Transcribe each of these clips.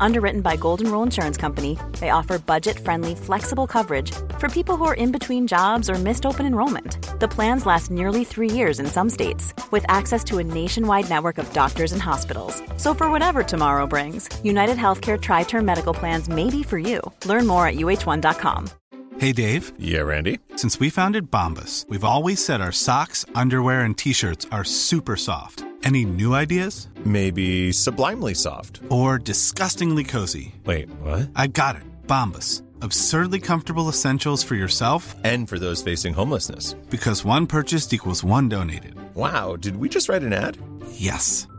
Underwritten by Golden Rule Insurance Company, they offer budget friendly, flexible coverage for people who are in between jobs or missed open enrollment. The plans last nearly three years in some states, with access to a nationwide network of doctors and hospitals. So, for whatever tomorrow brings, United Healthcare Tri Term Medical Plans may be for you. Learn more at uh1.com. Hey, Dave. Yeah, Randy. Since we founded Bombus, we've always said our socks, underwear, and t shirts are super soft. Any new ideas? Maybe sublimely soft. Or disgustingly cozy? Wait, what? I got it. Bombus. Absurdly comfortable essentials for yourself And for those facing homelessness. because one purchased equals one donated. Wow, did we just write an ad? Yes.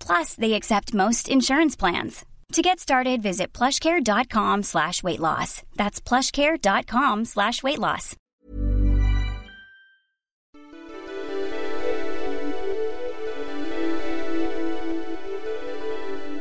Plus, they accept most insurance plans. To get started, visit plushcare.com slash weight loss. That's plushcare.com slash weight loss.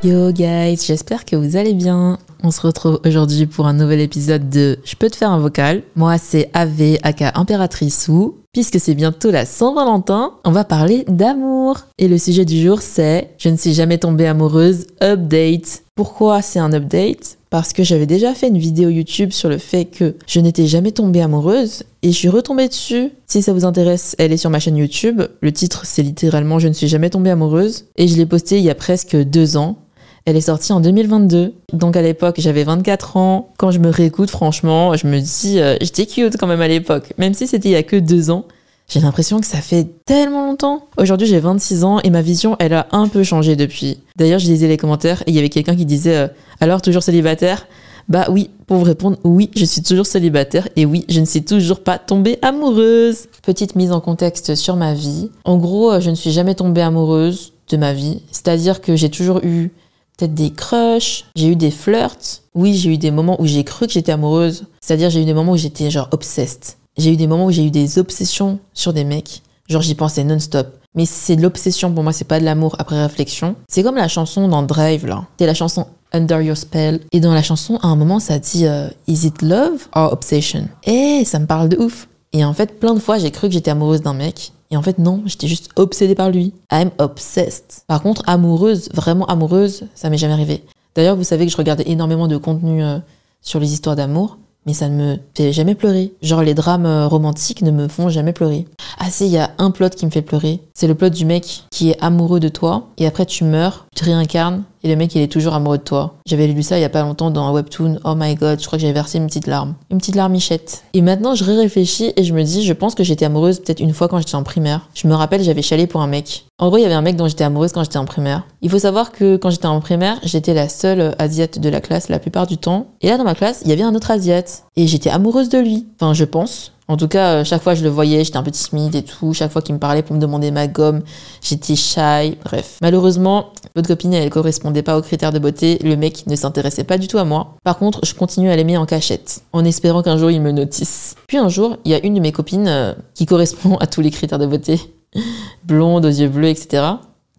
Yo guys, j'espère que vous allez bien. On se retrouve aujourd'hui pour un nouvel épisode de Je peux te faire un vocal. Moi c'est AV aka Impératrice ou puisque c'est bientôt la Saint-Valentin, on va parler d'amour. Et le sujet du jour c'est Je ne suis jamais tombée amoureuse, update. Pourquoi c'est un update? Parce que j'avais déjà fait une vidéo YouTube sur le fait que je n'étais jamais tombée amoureuse et je suis retombée dessus. Si ça vous intéresse, elle est sur ma chaîne YouTube. Le titre c'est littéralement Je ne suis jamais tombée amoureuse et je l'ai postée il y a presque deux ans. Elle est sortie en 2022. Donc à l'époque, j'avais 24 ans. Quand je me réécoute, franchement, je me dis, euh, j'étais cute quand même à l'époque. Même si c'était il y a que deux ans. J'ai l'impression que ça fait tellement longtemps. Aujourd'hui, j'ai 26 ans et ma vision, elle a un peu changé depuis. D'ailleurs, je lisais les commentaires et il y avait quelqu'un qui disait euh, Alors, toujours célibataire? Bah oui, pour vous répondre, oui, je suis toujours célibataire et oui, je ne suis toujours pas tombée amoureuse. Petite mise en contexte sur ma vie. En gros, euh, je ne suis jamais tombée amoureuse de ma vie. C'est-à-dire que j'ai toujours eu peut-être des crushs, j'ai eu des flirts. Oui, j'ai eu des moments où j'ai cru que j'étais amoureuse. C'est-à-dire j'ai eu des moments où j'étais genre obsessed. J'ai eu des moments où j'ai eu des obsessions sur des mecs. Genre j'y pensais non-stop. Mais c'est de l'obsession pour moi, c'est pas de l'amour après réflexion. C'est comme la chanson dans Drive là. C'est la chanson Under Your Spell. Et dans la chanson, à un moment, ça dit euh, Is it love or obsession? Eh, ça me parle de ouf. Et en fait, plein de fois, j'ai cru que j'étais amoureuse d'un mec. Et en fait, non, j'étais juste obsédée par lui. I'm obsessed. Par contre, amoureuse, vraiment amoureuse, ça m'est jamais arrivé. D'ailleurs, vous savez que je regardais énormément de contenu euh, sur les histoires d'amour, mais ça ne me fait jamais pleurer. Genre, les drames euh, romantiques ne me font jamais pleurer. Ah si, il y a un plot qui me fait pleurer. C'est le plot du mec qui est amoureux de toi, et après tu meurs, tu réincarnes, et le mec il est toujours amoureux de toi. J'avais lu ça il y a pas longtemps dans un webtoon. Oh my god, je crois que j'avais versé une petite larme. Une petite larmichette. Et maintenant je réfléchis et je me dis, je pense que j'étais amoureuse peut-être une fois quand j'étais en primaire. Je me rappelle, j'avais chialé pour un mec. En gros, il y avait un mec dont j'étais amoureuse quand j'étais en primaire. Il faut savoir que quand j'étais en primaire, j'étais la seule asiate de la classe la plupart du temps. Et là, dans ma classe, il y avait un autre asiate. Et j'étais amoureuse de lui. Enfin, je pense. En tout cas, euh, chaque fois je le voyais, j'étais un peu timide et tout. Chaque fois qu'il me parlait pour me demander ma gomme, j'étais shy. Bref. Malheureusement, votre copine, elle correspondait pas aux critères de beauté. Le mec ne s'intéressait pas du tout à moi. Par contre, je continue à l'aimer en cachette, en espérant qu'un jour il me notice. Puis un jour, il y a une de mes copines euh, qui correspond à tous les critères de beauté. Blonde, aux yeux bleus, etc.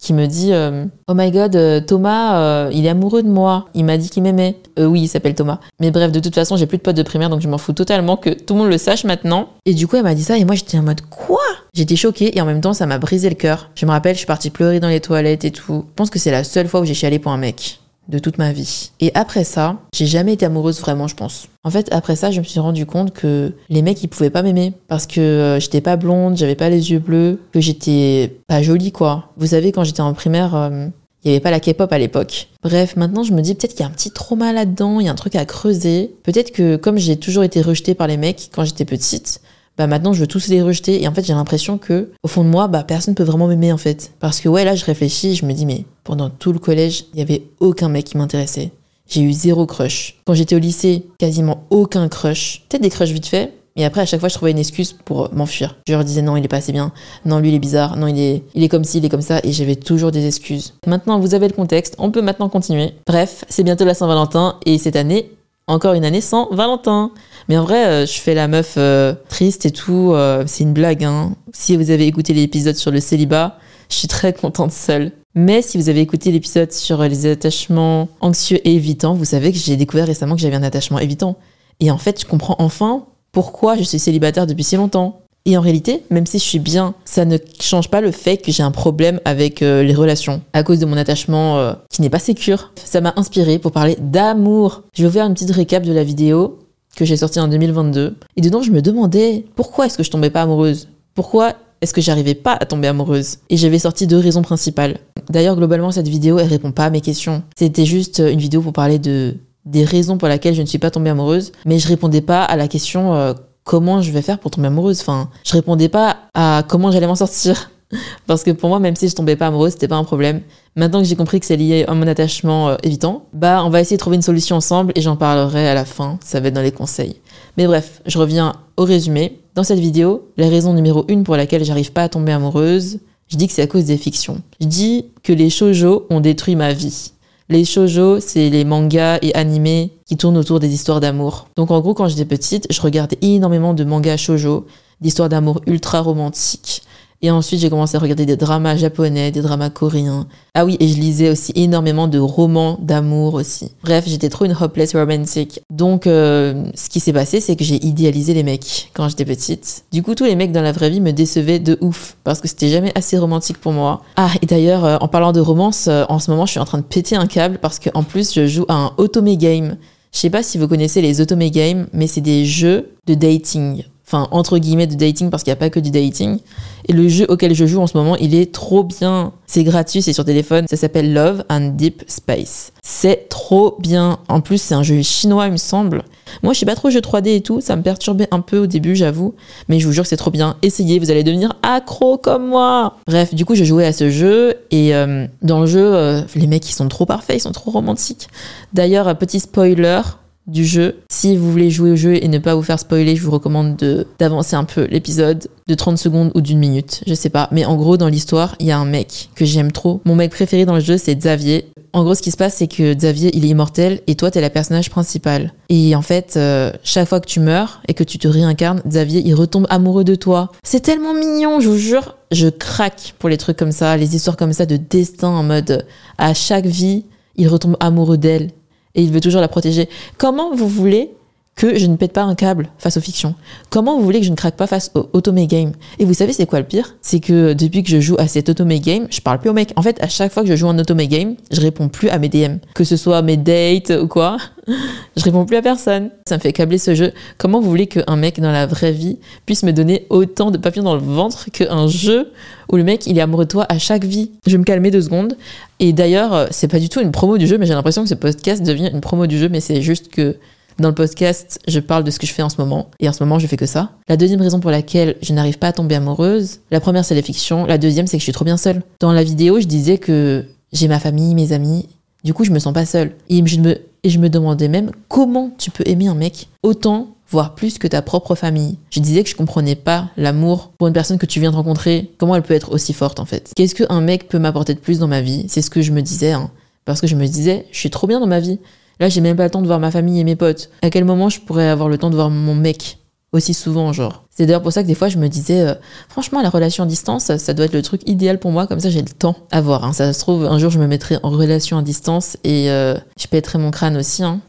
qui me dit euh, Oh my god, euh, Thomas, euh, il est amoureux de moi. Il m'a dit qu'il m'aimait. Oui, il s'appelle Thomas. Mais bref, de toute façon, j'ai plus de potes de primaire, donc je m'en fous totalement que tout le monde le sache maintenant. Et du coup, elle m'a dit ça, et moi j'étais en mode Quoi? J'étais choquée, et en même temps, ça m'a brisé le cœur. Je me rappelle, je suis partie pleurer dans les toilettes et tout. Je pense que c'est la seule fois où j'ai chialé pour un mec de toute ma vie. Et après ça, j'ai jamais été amoureuse vraiment, je pense. En fait, après ça, je me suis rendu compte que les mecs, ils pouvaient pas m'aimer parce que euh, j'étais pas blonde, j'avais pas les yeux bleus, que j'étais pas jolie, quoi. Vous savez, quand j'étais en primaire, euh, il y avait pas la K-pop à l'époque. Bref, maintenant, je me dis peut-être qu'il y a un petit trauma là-dedans, il y a un truc à creuser. Peut-être que comme j'ai toujours été rejetée par les mecs quand j'étais petite, bah maintenant je veux tous les rejeter et en fait j'ai l'impression que au fond de moi bah personne peut vraiment m'aimer en fait parce que ouais là je réfléchis je me dis mais pendant tout le collège il y avait aucun mec qui m'intéressait j'ai eu zéro crush quand j'étais au lycée quasiment aucun crush peut-être des crushs vite fait Et après, à chaque fois, je trouvais une excuse pour m'enfuir. Je leur disais non, il est pas assez bien. Non, lui, il est bizarre. Non, il est, il est comme ci, il est comme ça. Et j'avais toujours des excuses. Maintenant, vous avez le contexte. On peut maintenant continuer. Bref, c'est bientôt la Saint-Valentin. Et cette année, encore une année sans Valentin. Mais en vrai, euh, je fais la meuf euh, triste et tout. euh, c'est une blague. Hein. Si vous avez écouté l'épisode sur le célibat, je suis très contente seule. Mais si vous avez écouté l'épisode sur les attachements anxieux et évitants, vous savez que j'ai découvert récemment que j'avais un attachement évitant. Et en fait, je comprends enfin pourquoi je suis célibataire depuis si longtemps. Et en réalité, même si je suis bien, ça ne change pas le fait que j'ai un problème avec les relations à cause de mon attachement qui n'est pas sécure. Ça m'a inspiré pour parler d'amour. Je vais vous faire une petite récap de la vidéo que j'ai sortie en 2022. Et dedans, je me demandais pourquoi est-ce que je tombais pas amoureuse? Pourquoi est-ce que j'arrivais pas à tomber amoureuse? Et j'avais sorti deux raisons principales. D'ailleurs, globalement, cette vidéo, elle répond pas à mes questions. C'était juste une vidéo pour parler de des raisons pour lesquelles je ne suis pas tombée amoureuse, mais je répondais pas à la question euh, comment je vais faire pour tomber amoureuse? Enfin, je répondais pas à comment j'allais m'en sortir. Parce que pour moi, même si je tombais pas amoureuse, c'était pas un problème. Maintenant que j'ai compris que c'est lié à mon attachement euh, évitant, bah on va essayer de trouver une solution ensemble et j'en parlerai à la fin. Ça va être dans les conseils. Mais bref, je reviens au résumé. Dans cette vidéo, la raison numéro une pour laquelle j'arrive pas à tomber amoureuse, je dis que c'est à cause des fictions. Je dis que les shoujo ont détruit ma vie. Les shoujo, c'est les mangas et animés qui tournent autour des histoires d'amour. Donc en gros, quand j'étais petite, je regardais énormément de mangas shoujo, d'histoires d'amour ultra romantiques. Et ensuite, j'ai commencé à regarder des dramas japonais, des dramas coréens. Ah oui, et je lisais aussi énormément de romans d'amour aussi. Bref, j'étais trop une hopeless romantic. Donc, euh, ce qui s'est passé, c'est que j'ai idéalisé les mecs quand j'étais petite. Du coup, tous les mecs dans la vraie vie me décevaient de ouf parce que c'était jamais assez romantique pour moi. Ah, et d'ailleurs, euh, en parlant de romance, euh, en ce moment, je suis en train de péter un câble parce qu'en plus, je joue à un otome game. Je sais pas si vous connaissez les otome games, mais c'est des jeux de dating. Enfin, entre guillemets, de dating parce qu'il n'y a pas que du dating. Et le jeu auquel je joue en ce moment, il est trop bien. C'est gratuit, c'est sur téléphone. Ça s'appelle Love and Deep Space. C'est trop bien. En plus, c'est un jeu chinois, il me semble. Moi, je suis pas trop jeu 3D et tout. Ça me perturbait un peu au début, j'avoue. Mais je vous jure c'est trop bien. Essayez, vous allez devenir accro comme moi. Bref, du coup, je jouais à ce jeu. Et euh, dans le jeu, euh, les mecs, ils sont trop parfaits, ils sont trop romantiques. D'ailleurs, petit spoiler du jeu. Si vous voulez jouer au jeu et ne pas vous faire spoiler, je vous recommande de d'avancer un peu l'épisode de 30 secondes ou d'une minute, je sais pas. Mais en gros, dans l'histoire, il y a un mec que j'aime trop. Mon mec préféré dans le jeu, c'est Xavier. En gros, ce qui se passe, c'est que Xavier, il est immortel et toi, t'es la personnage principale. Et en fait, euh, chaque fois que tu meurs et que tu te réincarnes, Xavier, il retombe amoureux de toi. C'est tellement mignon, je vous jure. Je craque pour les trucs comme ça, les histoires comme ça de destin en mode à chaque vie, il retombe amoureux d'elle et il veut toujours la protéger. Comment vous voulez que je ne pète pas un câble face aux fictions Comment vous voulez que je ne craque pas face au Otome Game Et vous savez c'est quoi le pire? C'est que depuis que je joue à cet Otome Game, je parle plus aux mecs. En fait, à chaque fois que je joue un Otome Game, je réponds plus à mes DM. Que ce soit mes dates ou quoi, je réponds plus à personne. Ça me fait câbler ce jeu. Comment vous voulez qu'un mec dans la vraie vie puisse me donner autant de papillons dans le ventre qu'un jeu où le mec il est amoureux de toi à chaque vie? Je vais me calmer deux secondes. Et d'ailleurs, c'est pas du tout une promo du jeu, mais j'ai l'impression que ce podcast devient une promo du jeu, mais c'est juste que dans le podcast, je parle de ce que je fais en ce moment, et en ce moment, je fais que ça. La deuxième raison pour laquelle je n'arrive pas à tomber amoureuse, la première, c'est les fictions. La deuxième, c'est que je suis trop bien seule. Dans la vidéo, je disais que j'ai ma famille, mes amis. Du coup, je me sens pas seule. Et je me, demandais même comment tu peux aimer un mec autant, voire plus que ta propre famille. Je disais que je comprenais pas l'amour pour une personne que tu viens de rencontrer. Comment elle peut être aussi forte, en fait? Qu'est-ce qu'un mec peut m'apporter de plus dans ma vie? C'est ce que je me disais, hein. Parce que je me disais, je suis trop bien dans ma vie. Là, j'ai même pas le temps de voir ma famille et mes potes. À quel moment je pourrais avoir le temps de voir mon mec? Aussi souvent, genre C'est d'ailleurs pour ça que des fois, je me disais, euh, franchement, la relation à distance, ça, doit être le truc idéal pour moi. Comme ça, j'ai le temps à voir. Hein. Ça se trouve, un jour, je me mettrai en relation à distance et euh, je pèterai mon crâne aussi. Hein.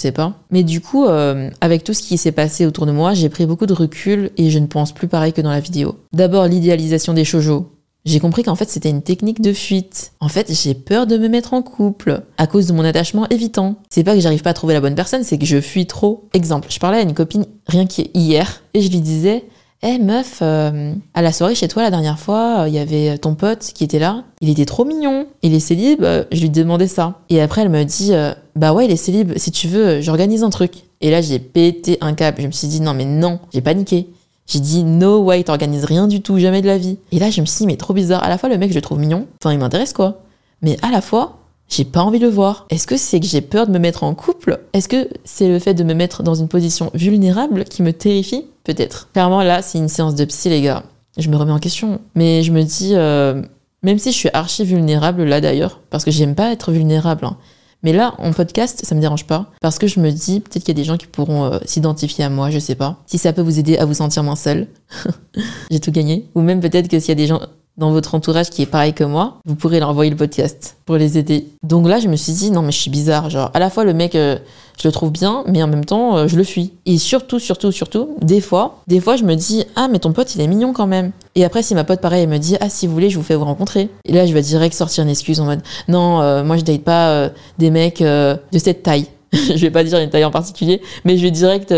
Je pas. Mais du coup, euh, avec tout ce qui s'est passé autour de moi, j'ai pris beaucoup de recul et je ne pense plus pareil que dans la vidéo. D'abord, l'idéalisation des shoujo. J'ai compris qu'en fait c'était une technique de fuite. En fait, j'ai peur de me mettre en couple à cause de mon attachement évitant. C'est pas que j'arrive pas à trouver la bonne personne, c'est que je fuis trop. Exemple, je parlais à une copine rien qu'hier et je lui disais Eh meuf, euh, à la soirée chez toi la dernière fois, il y avait ton pote qui était là. Il était trop mignon. Il est célib, euh, je lui demandais ça. Et après, elle me dit euh, Bah ouais, il est célib. Si tu veux, j'organise un truc. Et là, j'ai pété un câble. Je me suis dit Non, mais non, j'ai paniqué. J'ai dit no way, t'organises rien du tout, jamais de la vie. Et là, je me suis dit, mais trop bizarre. À la fois, le mec, je le trouve mignon. Enfin, il m'intéresse quoi. Mais à la fois, j'ai pas envie de le voir. Est-ce que c'est que j'ai peur de me mettre en couple? Est-ce que c'est le fait de me mettre dans une position vulnérable qui me terrifie? Peut-être. Clairement, là, c'est une séance de psy, les gars. Je me remets en question. Mais je me dis, euh, même si je suis archi vulnérable là d'ailleurs, parce que j'aime pas être vulnérable, hein. Mais là, en podcast, ça me dérange pas, parce que je me dis, peut-être qu'il y a des gens qui pourront euh, s'identifier à moi, je sais pas. Si ça peut vous aider à vous sentir moins seul, j'ai tout gagné. Ou même peut-être que s'il y a des gens dans votre entourage qui est pareil que moi, vous pourrez leur envoyer le podcast pour les aider. Donc là, je me suis dit, non, mais je suis bizarre. Genre, à la fois, le mec, euh, je le trouve bien, mais en même temps, euh, je le fuis. Et surtout, surtout, surtout, des fois, des fois, je me dis, ah, mais ton pote, il est mignon quand même. Et après, si ma pote, pareil, elle me dit, ah, si vous voulez, je vous fais vous rencontrer. Et là, je vais direct sortir une excuse en mode, non, euh, moi, je date pas des mecs de cette taille. je vais pas dire une taille en particulier, mais je vais direct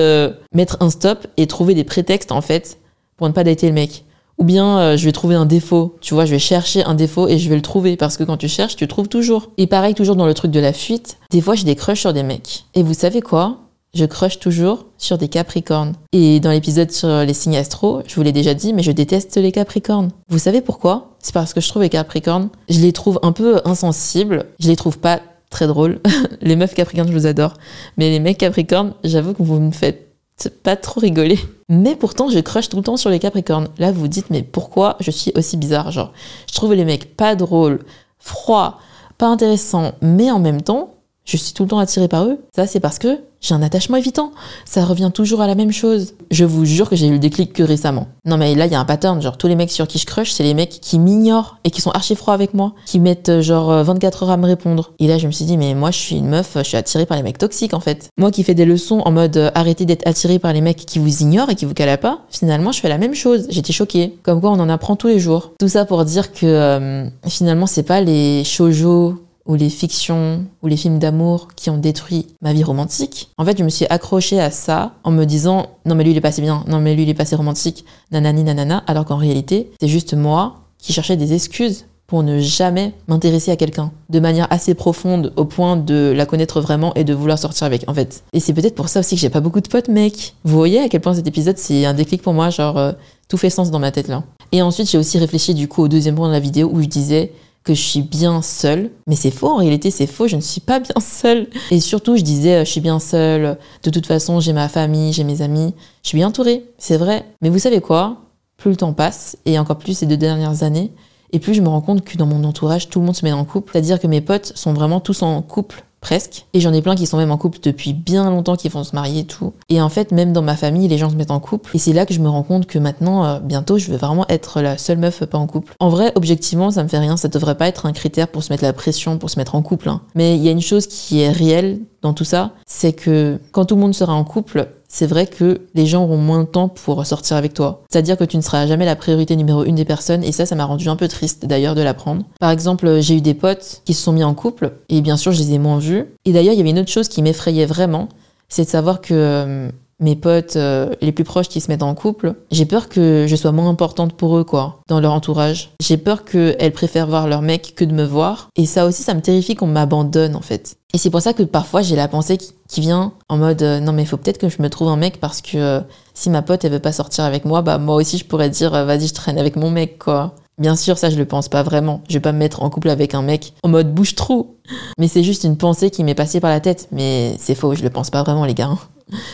mettre un stop et trouver des prétextes, en fait, pour ne pas dater le mec. Ou bien euh, je vais trouver un défaut, tu vois, je vais chercher un défaut et je vais le trouver parce que quand tu cherches, tu trouves toujours. Et pareil, toujours dans le truc de la fuite, des fois j'ai des crushs sur des mecs. Et vous savez quoi? Je crush toujours sur des capricornes. Et dans l'épisode sur les signes astro, je vous l'ai déjà dit, mais je déteste les capricornes. Vous savez pourquoi? C'est parce que je trouve les capricornes, je les trouve un peu insensibles, je les trouve pas très drôles. les meufs capricornes, je vous adore. Mais les mecs capricornes, j'avoue que vous me faites pas trop rigoler. Mais pourtant, je crush tout le temps sur les Capricornes. Là, vous vous dites, mais pourquoi je suis aussi bizarre Genre, je trouve les mecs pas drôles, froids, pas intéressants, mais en même temps, je suis tout le temps attirée par eux. Ça, c'est parce que j'ai un attachement évitant. Ça revient toujours à la même chose. Je vous jure que j'ai eu le déclic que récemment. Non mais là, il y a un pattern. Genre, tous les mecs sur qui je crush, c'est les mecs qui m'ignorent et qui sont archi froids avec moi. Qui mettent euh, genre 24 euh, heures à me répondre. Et là, je me suis dit, mais moi, je suis une meuf, je suis attirée par les mecs toxiques en fait. Moi qui fais des leçons en mode euh, arrêtez d'être attirée par les mecs qui vous ignorent et qui vous calent pas, finalement, je fais la même chose. J'étais choquée. Comme quoi, on en apprend tous les jours. Tout ça pour dire que finalement, c'est pas les shoujo ou les fictions ou les films d'amour qui ont détruit ma vie romantique. En fait, je me suis accrochée à ça en me disant non mais lui il est passé bien, non mais lui il est passé romantique, nanani nanana, alors qu'en réalité, c'est juste moi qui cherchais des excuses pour ne jamais m'intéresser à quelqu'un de manière assez profonde au point de la connaître vraiment et de vouloir sortir avec en fait. Et c'est peut-être pour ça aussi que j'ai pas beaucoup de potes mec. Vous voyez à quel point cet épisode c'est un déclic pour moi, genre euh, tout fait sens dans ma tête là. Et ensuite j'ai aussi réfléchi du coup au deuxième point de la vidéo où je disais que je suis bien seule. Mais c'est faux, en réalité, c'est faux, je ne suis pas bien seule. Et surtout, je disais, euh, je suis bien seule, de toute façon, j'ai ma famille, j'ai mes amis, je suis bien entourée, c'est vrai. Mais vous savez quoi? Plus le temps passe, et encore plus ces deux dernières années, et plus je me rends compte que dans mon entourage, tout le monde se met en couple. C'est-à-dire que mes potes sont vraiment tous en couple presque. Et j'en ai plein qui sont même en couple depuis bien longtemps, qui vont se marier et tout. Et en fait, même dans ma famille, les gens se mettent en couple. Et c'est là que je me rends compte que maintenant, euh, bientôt, je vais vraiment être la seule meuf pas en couple. En vrai, objectivement, ça me fait rien. Ça devrait pas être un critère pour se mettre la pression, pour se mettre en couple. Hein. Mais il y a une chose qui est réelle dans tout ça, c'est que quand tout le monde sera en couple, c'est vrai que les gens auront moins de temps pour sortir avec toi. C'est-à-dire que tu ne seras jamais la priorité numéro une des personnes, et ça, ça m'a rendu un peu triste d'ailleurs de l'apprendre. Par exemple, j'ai eu des potes qui se sont mis en couple, et bien sûr, je les ai moins vus. Et d'ailleurs, il y avait une autre chose qui m'effrayait vraiment, c'est de savoir que euh, mes potes euh, les plus proches qui se mettent en couple, j'ai peur que je sois moins importante pour eux, quoi, dans leur entourage. J'ai peur qu'elles préfèrent voir leur mec que de me voir. Et ça aussi, ça me terrifie qu'on m'abandonne, en fait. Et c'est pour ça que parfois, j'ai la pensée qui, vient en mode euh, non, mais il faut peut-être que je me trouve un mec parce que euh, si ma pote, elle veut pas sortir avec moi, bah, moi aussi, je pourrais dire vas-y, je traîne avec mon mec, quoi. Bien sûr, ça je le pense pas vraiment. Je vais pas me mettre en couple avec un mec en mode bouche trop. Mais c'est juste une pensée qui m'est passée par la tête. Mais c'est faux, je le pense pas vraiment, les gars.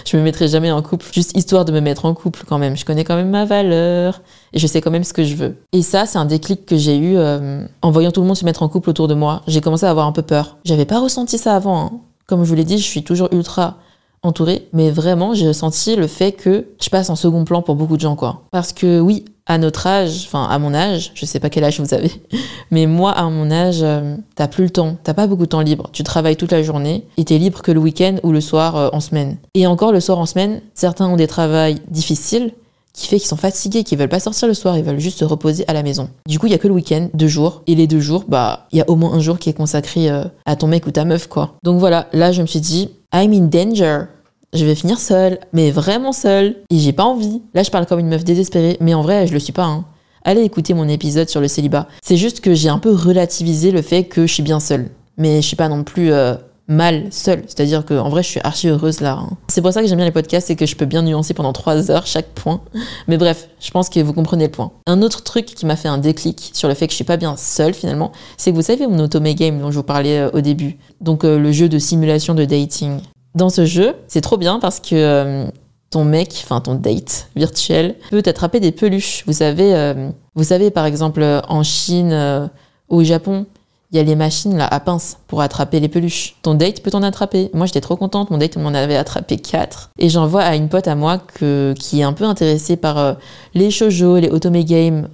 Je me mettrai jamais en couple, juste histoire de me mettre en couple quand même. Je connais quand même ma valeur et je sais quand même ce que je veux. Et ça, c'est un déclic que j'ai eu euh, en voyant tout le monde se mettre en couple autour de moi. J'ai commencé à avoir un peu peur. J'avais pas ressenti ça avant. Hein. Comme je vous l'ai dit, je suis toujours ultra entourée, mais vraiment, j'ai ressenti le fait que je passe en second plan pour beaucoup de gens, quoi. Parce que oui, à notre âge, enfin à mon âge, je sais pas quel âge vous avez, mais moi à mon âge, euh, t'as plus le temps, t'as pas beaucoup de temps libre. Tu travailles toute la journée et t'es libre que le week-end ou le soir euh, en semaine. Et encore le soir en semaine, certains ont des travails difficiles qui fait qu'ils sont fatigués, qu'ils veulent pas sortir le soir, ils veulent juste se reposer à la maison. Du coup, il y a que le week-end, deux jours, et les deux jours, bah, il y a au moins un jour qui est consacré euh, à ton mec ou ta meuf, quoi. Donc voilà, là, je me suis dit, I'm in danger je vais finir seule, mais vraiment seule, et j'ai pas envie. Là, je parle comme une meuf désespérée, mais en vrai, je le suis pas. Hein. Allez écouter mon épisode sur le célibat. C'est juste que j'ai un peu relativisé le fait que je suis bien seule. Mais je suis pas non plus euh, mal seule. C'est-à-dire qu'en vrai, je suis archi heureuse là. Hein. C'est pour ça que j'aime bien les podcasts, c'est que je peux bien nuancer pendant trois heures chaque point. Mais bref, je pense que vous comprenez le point. Un autre truc qui m'a fait un déclic sur le fait que je suis pas bien seule finalement, c'est que vous savez mon Otome Game dont je vous parlais euh, au début. Donc euh, le jeu de simulation de dating. Dans ce jeu, c'est trop bien parce que euh, ton mec, enfin ton date virtuel, peut attraper des peluches. Vous savez, euh, vous savez par exemple en Chine euh, ou au Japon, il y a les machines là à pince pour attraper les peluches. Ton date peut t'en attraper. Moi j'étais trop contente, mon date m'en avait attrapé quatre. Et j'envoie à une pote à moi que, qui est un peu intéressée par euh, les shoujo, les otome games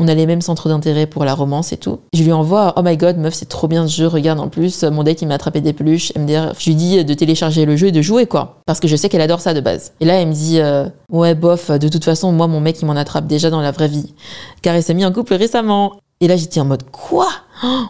on a les mêmes centres d'intérêt pour la romance et tout. Je lui envoie Oh my god, meuf, c'est trop bien ce jeu, regarde en plus, mon date il m'a attrapé des peluches. MDR, je lui dis de télécharger le jeu et de jouer quoi. Parce que je sais qu'elle adore ça de base. Et là, elle me dit euh, Ouais, bof, de toute façon, moi, mon mec il m'en attrape déjà dans la vraie vie. Car il s'est mis en couple récemment. Et là, j'étais en mode Quoi?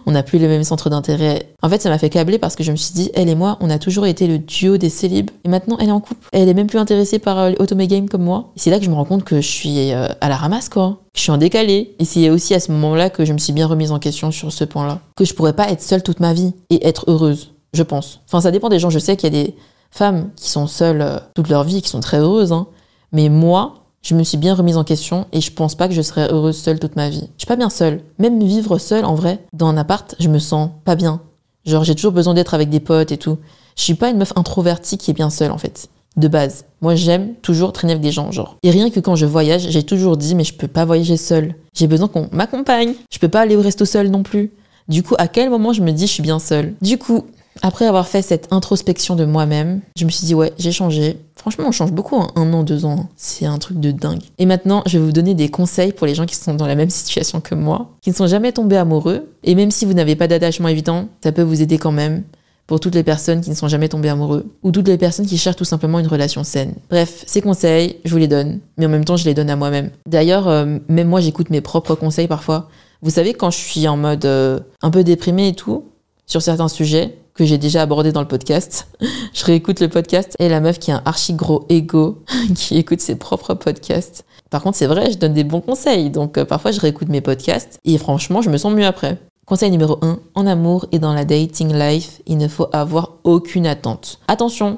On n'a plus les mêmes centres d'intérêt. En fait, ça m'a fait câbler parce que je me suis dit, elle et moi, on a toujours été le duo des célibes. Et maintenant, elle est en couple. Elle est même plus intéressée par euh, les Game comme moi. Et c'est là que je me rends compte que je suis euh, à la ramasse, quoi. Je suis en décalé. Et c'est aussi à ce moment-là que je me suis bien remise en question sur ce point-là. Que je pourrais pas être seule toute ma vie et être heureuse, je pense. Enfin, ça dépend des gens. Je sais qu'il y a des femmes qui sont seules euh, toute leur vie, qui sont très heureuses. Hein. Mais moi, je me suis bien remise en question et je pense pas que je serais heureuse seule toute ma vie. Je suis pas bien seule. Même vivre seule, en vrai, dans un appart, je me sens pas bien. Genre, j'ai toujours besoin d'être avec des potes et tout. Je suis pas une meuf introvertie qui est bien seule, en fait. De base. Moi, j'aime toujours traîner avec des gens, genre. Et rien que quand je voyage, j'ai toujours dit, mais je peux pas voyager seule. J'ai besoin qu'on m'accompagne. Je peux pas aller au resto seule non plus. Du coup, à quel moment je me dis, je suis bien seule? Du coup, après avoir fait cette introspection de moi-même, je me suis dit, ouais, j'ai changé. Franchement, on change beaucoup en un an, deux ans. C'est un truc de dingue. Et maintenant, je vais vous donner des conseils pour les gens qui sont dans la même situation que moi, qui ne sont jamais tombés amoureux. Et même si vous n'avez pas d'attachement évident, ça peut vous aider quand même pour toutes les personnes qui ne sont jamais tombées amoureux ou toutes les personnes qui cherchent tout simplement une relation saine. Bref, ces conseils, je vous les donne, mais en même temps, je les donne à moi-même. D'ailleurs, euh, même moi, j'écoute mes propres conseils parfois. Vous savez, quand je suis en mode euh, un peu déprimé et tout, sur certains sujets, que j'ai déjà abordé dans le podcast. je réécoute le podcast et la meuf qui a un archi gros ego, qui écoute ses propres podcasts. Par contre, c'est vrai, je donne des bons conseils. Donc, euh, parfois, je réécoute mes podcasts et franchement, je me sens mieux après. Conseil numéro 1, en amour et dans la dating life, il ne faut avoir aucune attente. Attention,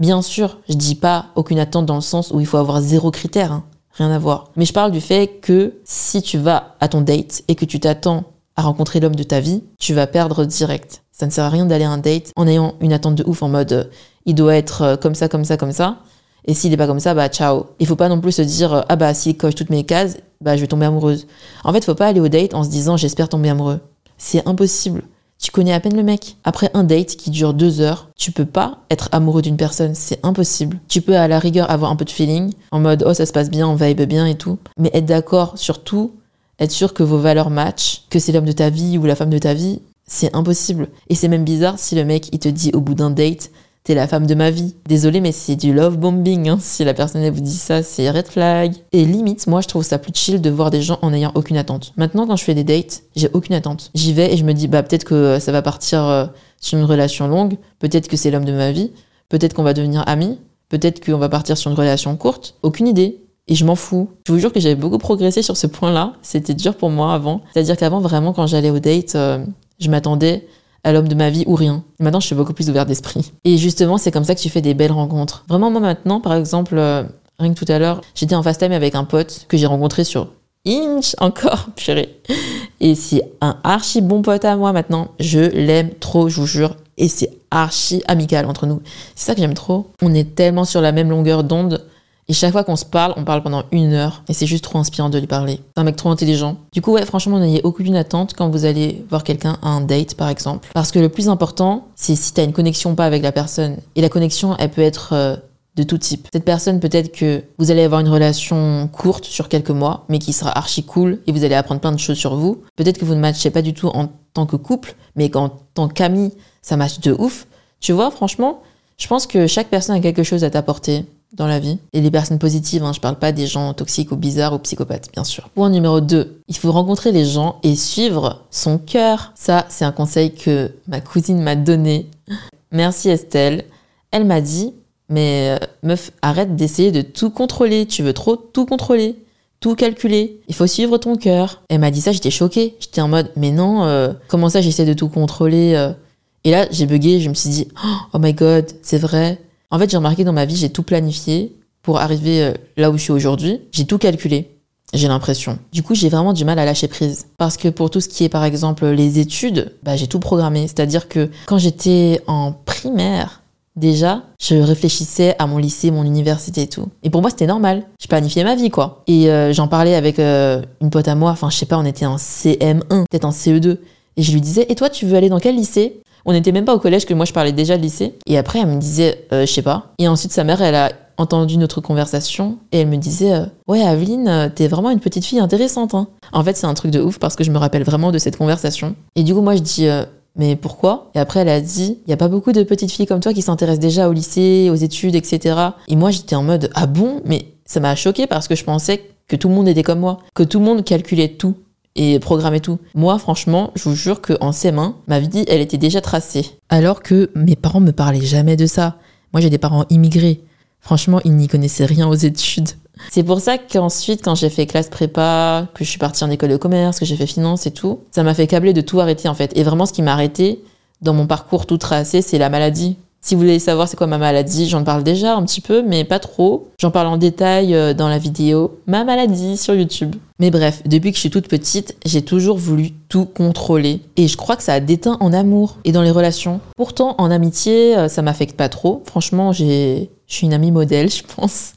bien sûr, je dis pas aucune attente dans le sens où il faut avoir zéro critère, hein. rien à voir. Mais je parle du fait que si tu vas à ton date et que tu t'attends à rencontrer l'homme de ta vie, tu vas perdre direct. Ça ne sert à rien d'aller à un date en ayant une attente de ouf en mode euh, il doit être euh, comme ça, comme ça, comme ça. Et s'il n'est pas comme ça, bah ciao. Il faut pas non plus se dire euh, ah bah s'il coche toutes mes cases, bah je vais tomber amoureuse. En fait, faut pas aller au date en se disant j'espère tomber amoureux. C'est impossible. Tu connais à peine le mec. Après un date qui dure deux heures, tu peux pas être amoureux d'une personne, c'est impossible. Tu peux à la rigueur avoir un peu de feeling, en mode oh ça se passe bien, on vibe bien et tout, mais être d'accord sur tout, être sûr que vos valeurs matchent, que c'est l'homme de ta vie ou la femme de ta vie, c'est impossible. Et c'est même bizarre si le mec, il te dit au bout d'un date, t'es la femme de ma vie. Désolé, mais c'est du love bombing. Hein. Si la personne elle vous dit ça, c'est red flag. Et limite, moi, je trouve ça plus chill de voir des gens en ayant aucune attente. Maintenant, quand je fais des dates, j'ai aucune attente. J'y vais et je me dis, bah peut-être que ça va partir euh, sur une relation longue. Peut-être que c'est l'homme de ma vie. Peut-être qu'on va devenir amis. Peut-être qu'on va partir sur une relation courte. Aucune idée. Et je m'en fous. Je vous jure que j'avais beaucoup progressé sur ce point-là. C'était dur pour moi avant. C'est-à-dire qu'avant, vraiment, quand j'allais au date, euh, je m'attendais à l'homme de ma vie ou rien. Maintenant, je suis beaucoup plus ouvert d'esprit. Et justement, c'est comme ça que tu fais des belles rencontres. Vraiment, moi maintenant, par exemple, euh, rien que tout à l'heure, j'étais en fast time avec un pote que j'ai rencontré sur Inch encore, purée. Et c'est un archi bon pote à moi maintenant. Je l'aime trop, je vous jure. Et c'est archi amical entre nous. C'est ça que j'aime trop. On est tellement sur la même longueur d'onde et chaque fois qu'on se parle, on parle pendant une heure. Et c'est juste trop inspirant de lui parler. C'est un mec trop intelligent. Du coup, ouais, franchement, n'ayez aucune attente quand vous allez voir quelqu'un à un date, par exemple. Parce que le plus important, c'est si t'as une connexion pas avec la personne. Et la connexion, elle peut être euh, de tout type. Cette personne, peut-être que vous allez avoir une relation courte sur quelques mois, mais qui sera archi cool et vous allez apprendre plein de choses sur vous. Peut-être que vous ne matchez pas du tout en tant que couple, mais qu'en tant qu'ami, ça match de ouf. Tu vois, franchement, je pense que chaque personne a quelque chose à t'apporter dans la vie. Et les personnes positives, hein, je parle pas des gens toxiques ou bizarres ou psychopathes, bien sûr. Point numéro 2, il faut rencontrer les gens et suivre son cœur. Ça, c'est un conseil que ma cousine m'a donné. Merci Estelle. Elle m'a dit, mais euh, meuf, arrête d'essayer de tout contrôler. Tu veux trop tout contrôler, tout calculer. Il faut suivre ton cœur. Elle m'a dit ça, j'étais choquée. J'étais en mode, mais non, euh, comment ça j'essaie de tout contrôler euh? Et là, j'ai bugué, je me suis dit, oh my god, c'est vrai, en fait, j'ai remarqué dans ma vie, j'ai tout planifié pour arriver euh, là où je suis aujourd'hui. J'ai tout calculé. J'ai l'impression. Du coup, j'ai vraiment du mal à lâcher prise. Parce que pour tout ce qui est, par exemple, les études, bah, j'ai tout programmé. C'est-à-dire que quand j'étais en primaire, déjà, je réfléchissais à mon lycée, mon université et tout. Et pour moi, c'était normal. Je planifiais ma vie, quoi. Et euh, j'en parlais avec euh, une pote à moi, enfin, je sais pas, on était en CM1, peut-être en CE2. Et je lui disais, et toi, tu veux aller dans quel lycée? On n'était même pas au collège que moi, je parlais déjà de lycée. Et après, elle me disait, euh, je sais pas. Et ensuite, sa mère, elle a entendu notre conversation et elle me disait ouais Aveline t'es vraiment une petite fille intéressante hein. en fait c'est un truc de ouf parce que je me rappelle vraiment de cette conversation et du coup moi je dis mais pourquoi? Et après, elle a dit, il n'y a pas beaucoup de petites filles comme toi qui s'intéressent déjà au lycée, aux études, etc. Et moi, j'étais en mode, ah bon? Mais ça m'a choqué parce que je pensais que tout le monde était comme moi, que tout le monde calculait tout et programmait tout. Moi, franchement, je vous jure qu'en CM1, ma vie, elle était déjà tracée. Alors que mes parents me parlaient jamais de ça. Moi, j'ai des parents immigrés. Franchement, ils n'y connaissaient rien aux études. C'est pour ça qu'ensuite, quand j'ai fait classe prépa, que je suis partie en école de commerce, que j'ai fait finance et tout, ça m'a fait câbler de tout arrêter en fait. Et vraiment, ce qui m'a arrêté dans mon parcours tout tracé, c'est la maladie. Si vous voulez savoir c'est quoi ma maladie, j'en parle déjà un petit peu, mais pas trop. J'en parle en détail euh, dans la vidéo Ma maladie sur YouTube. Mais bref, depuis que je suis toute petite, j'ai toujours voulu tout contrôler. Et je crois que ça a déteint en amour et dans les relations. Pourtant, en amitié, euh, ça m'affecte pas trop. Franchement, j'ai, je suis une amie modèle, je pense.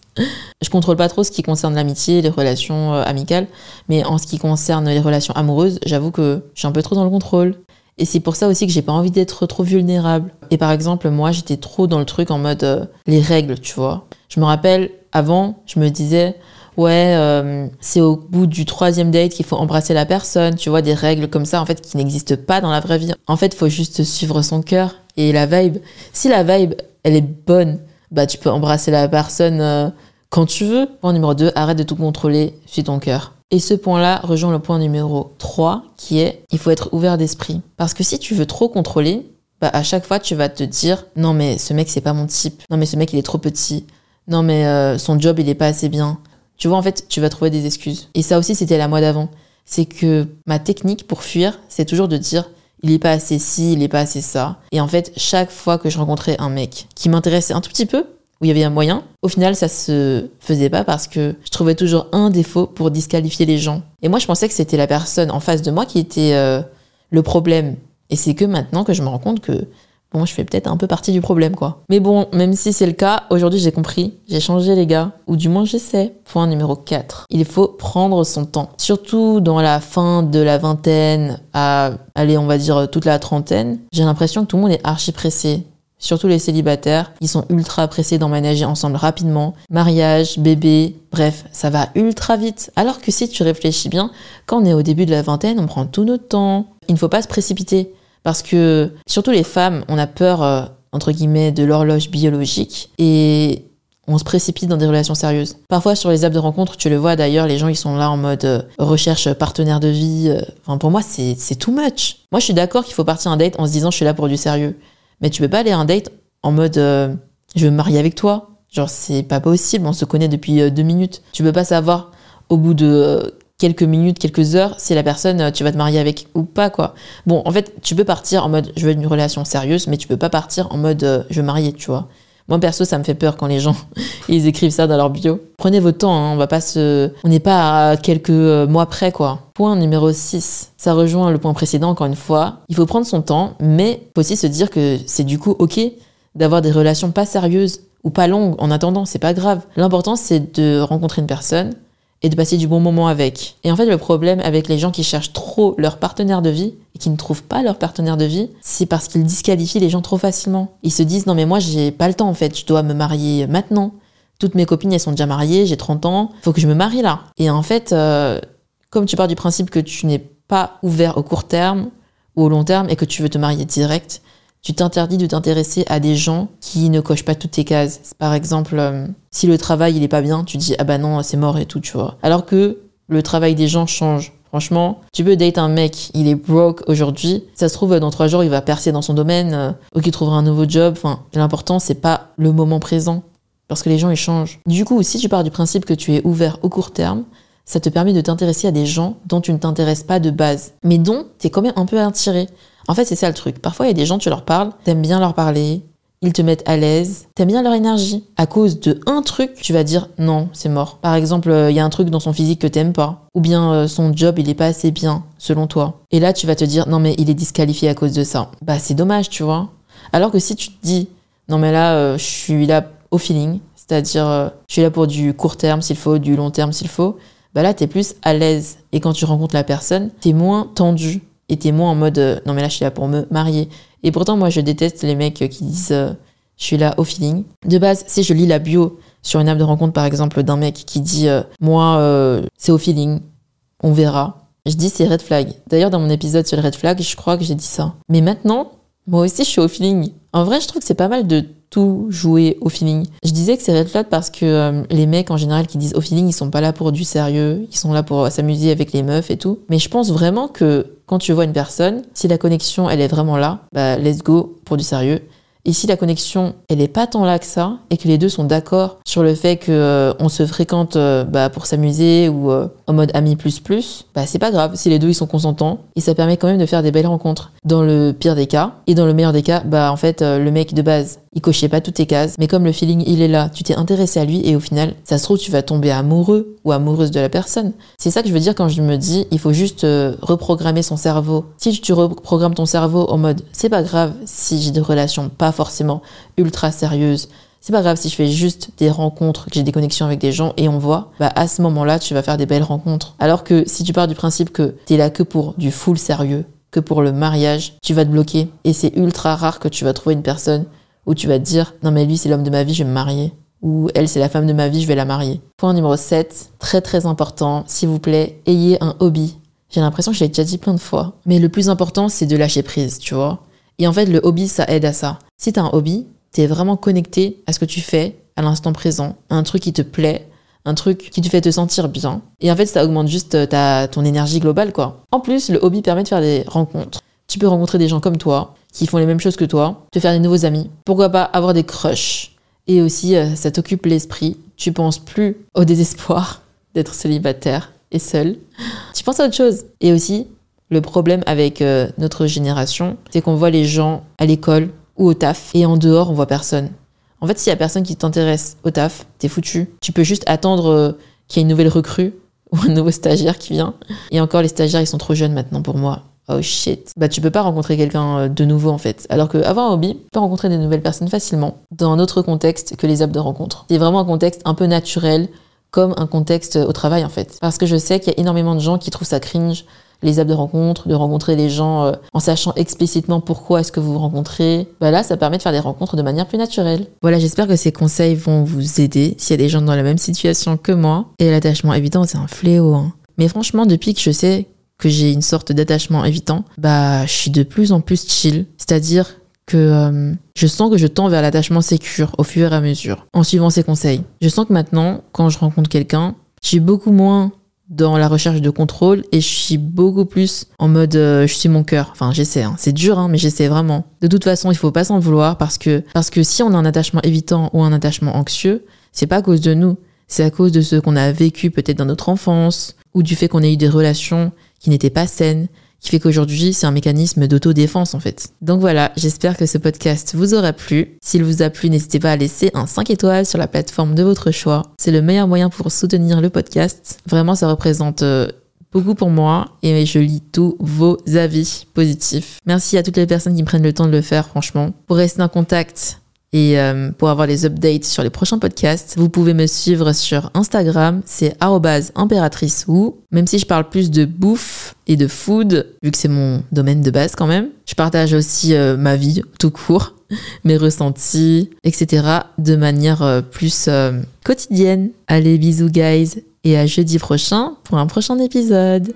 Je contrôle pas trop ce qui concerne l'amitié, les relations euh, amicales, mais en ce qui concerne les relations amoureuses, j'avoue que je suis un peu trop dans le contrôle. Et c'est pour ça aussi que j'ai pas envie d'être trop vulnérable. Et par exemple, moi, j'étais trop dans le truc en mode euh, les règles, tu vois. Je me rappelle, avant, je me disais, ouais, euh, c'est au bout du troisième date qu'il faut embrasser la personne, tu vois, des règles comme ça, en fait, qui n'existent pas dans la vraie vie. En fait, faut juste suivre son cœur et la vibe. Si la vibe, elle est bonne, bah tu peux embrasser la personne euh, quand tu veux. Point numéro 2, arrête de tout contrôler, suis ton cœur. Et ce point-là rejoint le point numéro 3 qui est il faut être ouvert d'esprit. Parce que si tu veux trop contrôler, bah à chaque fois tu vas te dire non mais ce mec c'est pas mon type, non mais ce mec il est trop petit, non mais euh, son job il est pas assez bien. Tu vois en fait tu vas trouver des excuses. Et ça aussi c'était la moi d'avant. C'est que ma technique pour fuir c'est toujours de dire il est pas assez ci, il est pas assez ça. Et en fait, chaque fois que je rencontrais un mec qui m'intéressait un tout petit peu, où il y avait un moyen, au final, ça se faisait pas parce que je trouvais toujours un défaut pour disqualifier les gens. Et moi, je pensais que c'était la personne en face de moi qui était euh, le problème. Et c'est que maintenant que je me rends compte que bon, je fais peut-être un peu partie du problème, quoi. Mais bon, même si c'est le cas, aujourd'hui j'ai compris, j'ai changé les gars, ou du moins j'essaie. Point numéro 4. Il faut prendre son temps. Surtout dans la fin de la vingtaine à, allez, on va dire toute la trentaine, j'ai l'impression que tout le monde est archi pressé. Surtout les célibataires, ils sont ultra pressés d'emménager ensemble rapidement. Mariage, bébé, bref, ça va ultra vite. Alors que si tu réfléchis bien, quand on est au début de la vingtaine, on prend tout notre temps. Il ne faut pas se précipiter. Parce que, surtout les femmes, on a peur, euh, entre guillemets, de l'horloge biologique et on se précipite dans des relations sérieuses. Parfois, sur les apps de rencontre, tu le vois d'ailleurs, les gens, ils sont là en mode euh, recherche partenaire de vie. Euh. Enfin, pour moi, c'est too much. Moi, je suis d'accord qu'il faut partir un date en se disant, je suis là pour du sérieux. Mais tu peux pas aller un date en mode, je veux me marier avec toi. Genre, c'est pas possible, on se connaît depuis deux minutes. Tu peux pas savoir au bout de quelques minutes, quelques heures, si la personne euh, tu vas te marier avec ou pas quoi. Bon, en fait, tu peux partir en mode je veux une relation sérieuse, mais tu peux pas partir en mode euh, je veux marier, tu vois. Moi perso, ça me fait peur quand les gens ils écrivent ça dans leur bio. Prenez votre temps, hein, on va pas se on n'est pas à quelques euh, mois près quoi. Point numéro 6. Ça rejoint le point précédent encore une fois. Il faut prendre son temps, mais faut aussi se dire que c'est du coup OK d'avoir des relations pas sérieuses ou pas longues en attendant, c'est pas grave. L'important c'est de rencontrer une personne, et de passer du bon moment avec. Et en fait, le problème avec les gens qui cherchent trop leur partenaire de vie et qui ne trouvent pas leur partenaire de vie, c'est parce qu'ils disqualifient les gens trop facilement. Ils se disent non mais moi j'ai pas le temps en fait, je dois me marier maintenant. Toutes mes copines elles sont déjà mariées, j'ai 30 ans, faut que je me marie là. Et en fait, euh, comme tu pars du principe que tu n'es pas ouvert au court terme ou au long terme et que tu veux te marier direct, tu t'interdis de t'intéresser à des gens qui ne cochent pas toutes tes cases. Par exemple, euh, si le travail il est pas bien, tu dis ah bah non c'est mort et tout, tu vois. Alors que le travail des gens change. Franchement, tu peux date un mec, il est broke aujourd'hui, ça se trouve dans trois jours il va percer dans son domaine, euh, ou qu'il trouvera un nouveau job. Enfin, l'important c'est pas le moment présent, parce que les gens ils changent. Du coup, si tu pars du principe que tu es ouvert au court terme, ça te permet de t'intéresser à des gens dont tu ne t'intéresses pas de base, mais dont tu es quand même un peu attiré. En fait, c'est ça le truc. Parfois, il y a des gens, tu leur parles, t'aimes bien leur parler, ils te mettent à l'aise, t'aimes bien leur énergie. À cause de un truc, tu vas dire non, c'est mort. Par exemple, euh, il y a un truc dans son physique que t'aimes pas. Ou bien euh, son job, il est pas assez bien, selon toi. Et là, tu vas te dire non, mais il est disqualifié à cause de ça. Bah, c'est dommage, tu vois. Alors que si tu te dis non mais là, euh, je suis là au feeling, c'est-à-dire je suis là pour du court terme s'il faut, du long terme s'il faut. Bah là, t'es plus à l'aise. Et quand tu rencontres la personne, t'es moins tendu t'es moins en mode euh, non mais là je suis là pour me marier. Et pourtant moi je déteste les mecs qui disent euh, je suis là au feeling. De base, si je lis la bio sur une app de rencontre par exemple d'un mec qui dit euh, moi euh, c'est au feeling, on verra. Je dis c'est red flag. D'ailleurs dans mon épisode sur le red flag, je crois que j'ai dit ça. Mais maintenant, moi aussi je suis au feeling. En vrai, je trouve que c'est pas mal de tout jouer au feeling. Je disais que c'est red flag parce que euh, les mecs en général qui disent au feeling, ils sont pas là pour du sérieux, ils sont là pour s'amuser avec les meufs et tout. Mais je pense vraiment que quand tu vois une personne, si la connexion elle est vraiment là, bah let's go pour du sérieux. Et si la connexion, elle est pas tant là que ça, et que les deux sont d'accord sur le fait que euh, on se fréquente euh, bah, pour s'amuser ou en mode ami plus plus, bah c'est pas grave si les deux ils sont consentants et ça permet quand même de faire des belles rencontres. Dans le pire des cas et dans le meilleur des cas, bah en fait le mec de base il cochait pas toutes tes cases, mais comme le feeling il est là, tu t'es intéressé à lui et au final ça se trouve tu vas tomber amoureux ou amoureuse de la personne. C'est ça que je veux dire quand je me dis il faut juste euh, reprogrammer son cerveau. Si tu reprogrammes ton cerveau en mode c'est pas grave si j'ai des relations pas forcément ultra sérieuses, c'est pas grave si je fais juste des rencontres, que j'ai des connexions avec des gens et on voit, bah à ce moment-là, tu vas faire des belles rencontres. Alors que si tu pars du principe que t'es là que pour du full sérieux, que pour le mariage, tu vas te bloquer. Et c'est ultra rare que tu vas trouver une personne où tu vas te dire non mais lui c'est l'homme de ma vie, je vais me marier. Ou elle c'est la femme de ma vie, je vais la marier. Point numéro 7, très très important, s'il vous plaît, ayez un hobby. J'ai l'impression que je l'ai déjà dit plein de fois. Mais le plus important, c'est de lâcher prise, tu vois. Et en fait, le hobby, ça aide à ça. Si t'as un hobby, t'es vraiment connecté à ce que tu fais à l'instant présent, à un truc qui te plaît, un truc qui te fait te sentir bien. Et en fait, ça augmente juste ta, ton énergie globale, quoi. En plus, le hobby permet de faire des rencontres. Tu peux rencontrer des gens comme toi, qui font les mêmes choses que toi, te faire des nouveaux amis. Pourquoi pas avoir des crushs. Et aussi, euh, ça t'occupe l'esprit. Tu penses plus au désespoir d'être célibataire et seul. Tu penses à autre chose. Et aussi, le problème avec euh, notre génération, c'est qu'on voit les gens à l'école ou au taf, et en dehors, on voit personne. En fait, s'il y a personne qui t'intéresse au taf, t'es foutu. Tu peux juste attendre euh, qu'il y ait une nouvelle recrue ou un nouveau stagiaire qui vient. Et encore, les stagiaires, ils sont trop jeunes maintenant pour moi. Oh shit. Bah, tu peux pas rencontrer quelqu'un euh, de nouveau en fait. Alors que avoir un hobby, tu peux rencontrer des nouvelles personnes facilement dans un autre contexte que les apps de rencontre. C'est vraiment un contexte un peu naturel, comme un contexte au travail en fait. Parce que je sais qu'il y a énormément de gens qui trouvent ça cringe les apps de rencontre, de rencontrer des gens euh, en sachant explicitement pourquoi est-ce que vous vous rencontrez. Bah là, ça permet de faire des rencontres de manière plus naturelle. Voilà, j'espère que ces conseils vont vous aider s'il y a des gens dans la même situation que moi. Et l'attachement évitant, c'est un fléau. Hein. Mais franchement, depuis que je sais que j'ai une sorte d'attachement évitant, bah, je suis de plus en plus chill. C'est-à-dire que euh, je sens que je tends vers l'attachement sécure au fur et à mesure, en suivant ces conseils. Je sens que maintenant, quand je rencontre quelqu'un, je suis beaucoup moins dans la recherche de contrôle et je suis beaucoup plus en mode euh, je suis mon cœur. Enfin, j'essaie. Hein. C'est dur, hein, mais j'essaie vraiment. De toute façon, il faut pas s'en vouloir parce que parce que si on a un attachement évitant ou un attachement anxieux, c'est pas à cause de nous. C'est à cause de ce qu'on a vécu peut-être dans notre enfance ou du fait qu'on ait eu des relations qui n'étaient pas saines, qui fait qu'aujourd'hui, c'est un mécanisme d'autodéfense en fait. Donc voilà, j'espère que ce podcast vous aura plu. S'il vous a plu, n'hésitez pas à laisser un 5 étoiles sur la plateforme de votre choix. C'est le meilleur moyen pour soutenir le podcast. Vraiment, ça représente euh, beaucoup pour moi et je lis tous vos avis positifs. Merci à toutes les personnes qui prennent le temps de le faire, franchement. Pour rester en contact, et euh, pour avoir les updates sur les prochains podcasts, vous pouvez me suivre sur Instagram, c'est impératrice ou même si je parle plus de bouffe et de food, vu que c'est mon domaine de base quand même, je partage aussi euh, ma vie tout court, mes ressentis, etc. de manière euh, plus quotidienne. Allez, bisous guys et à jeudi prochain pour un prochain épisode.